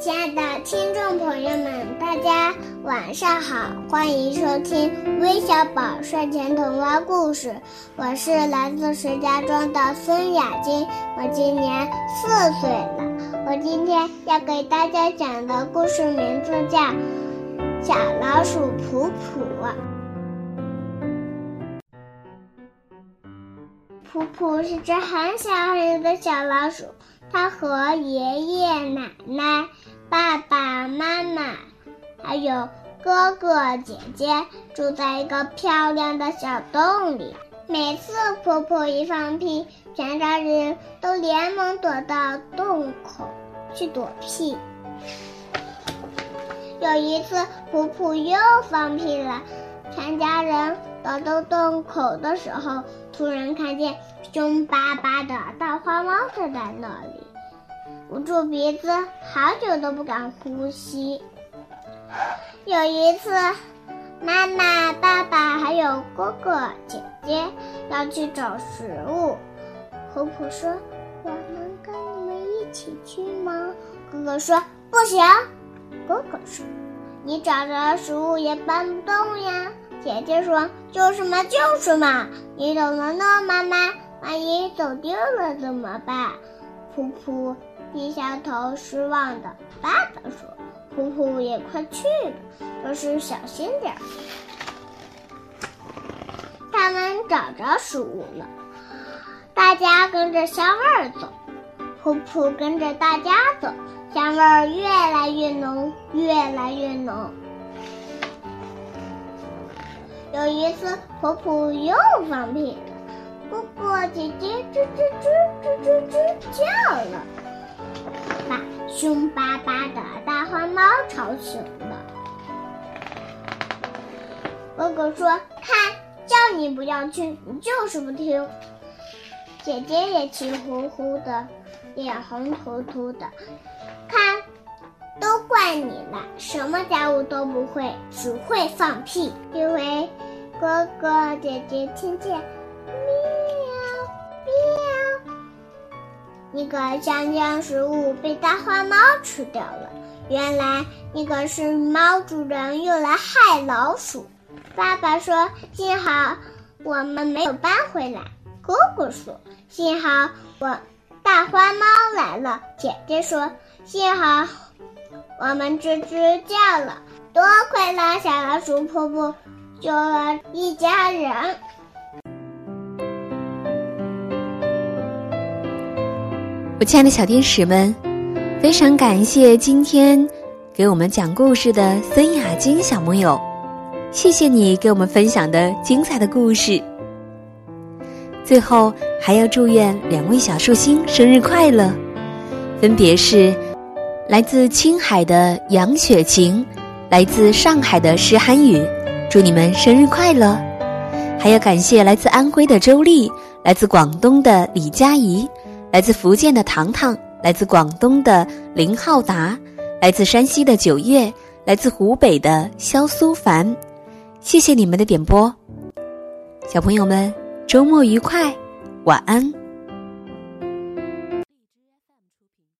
亲爱的听众朋友们，大家晚上好，欢迎收听《微小宝睡前童话故事》。我是来自石家庄的孙雅晶，我今年四岁了。我今天要给大家讲的故事名字叫《小老鼠普普》。普普是只很小很小的小老鼠，它和爷爷奶奶。爸爸妈妈还有哥哥姐姐住在一个漂亮的小洞里。每次婆婆一放屁，全家人都连忙躲到洞口去躲屁。有一次，婆婆又放屁了，全家人躲到洞口的时候，突然看见凶巴巴的大花猫站在那里。捂住鼻子，好久都不敢呼吸。有一次，妈妈、爸爸还有哥哥姐姐要去找食物，婆婆说：“我能跟你们一起去吗？”哥哥说：“不行。”哥哥说：“你找着食物也搬不动呀。”姐姐说：“就是嘛，就是嘛，你懂的呢，妈妈。万一走丢了怎么办？”噗噗。低下头，失望的爸爸说：“噗噗也快去了，就是小心点儿。”他们找着食物了，大家跟着香味儿走，噗噗跟着大家走，香味儿越来越浓，越来越浓。有一次，婆婆又放屁了，哥哥姐姐吱吱吱吱吱吱叫了。把凶巴巴的大花猫吵醒了。哥哥说：“看，叫你不要去，你就是不听。”姐姐也气呼呼的，脸红突突的。看，都怪你了，什么家务都不会，只会放屁。因为，哥哥姐姐听见喵喵。那个香蕉食物被大花猫吃掉了。原来那个是猫主人用来害老鼠。爸爸说：“幸好我们没有搬回来。”哥哥说：“幸好我大花猫来了。”姐姐说：“幸好我们吱吱叫了。”多亏了小老鼠婆婆救了一家人。我亲爱的小天使们，非常感谢今天给我们讲故事的孙雅晶小朋友，谢谢你给我们分享的精彩的故事。最后还要祝愿两位小寿星生日快乐，分别是来自青海的杨雪晴，来自上海的石涵宇，祝你们生日快乐！还要感谢来自安徽的周丽，来自广东的李佳怡。来自福建的糖糖，来自广东的林浩达，来自山西的九月，来自湖北的肖苏凡，谢谢你们的点播，小朋友们周末愉快，晚安。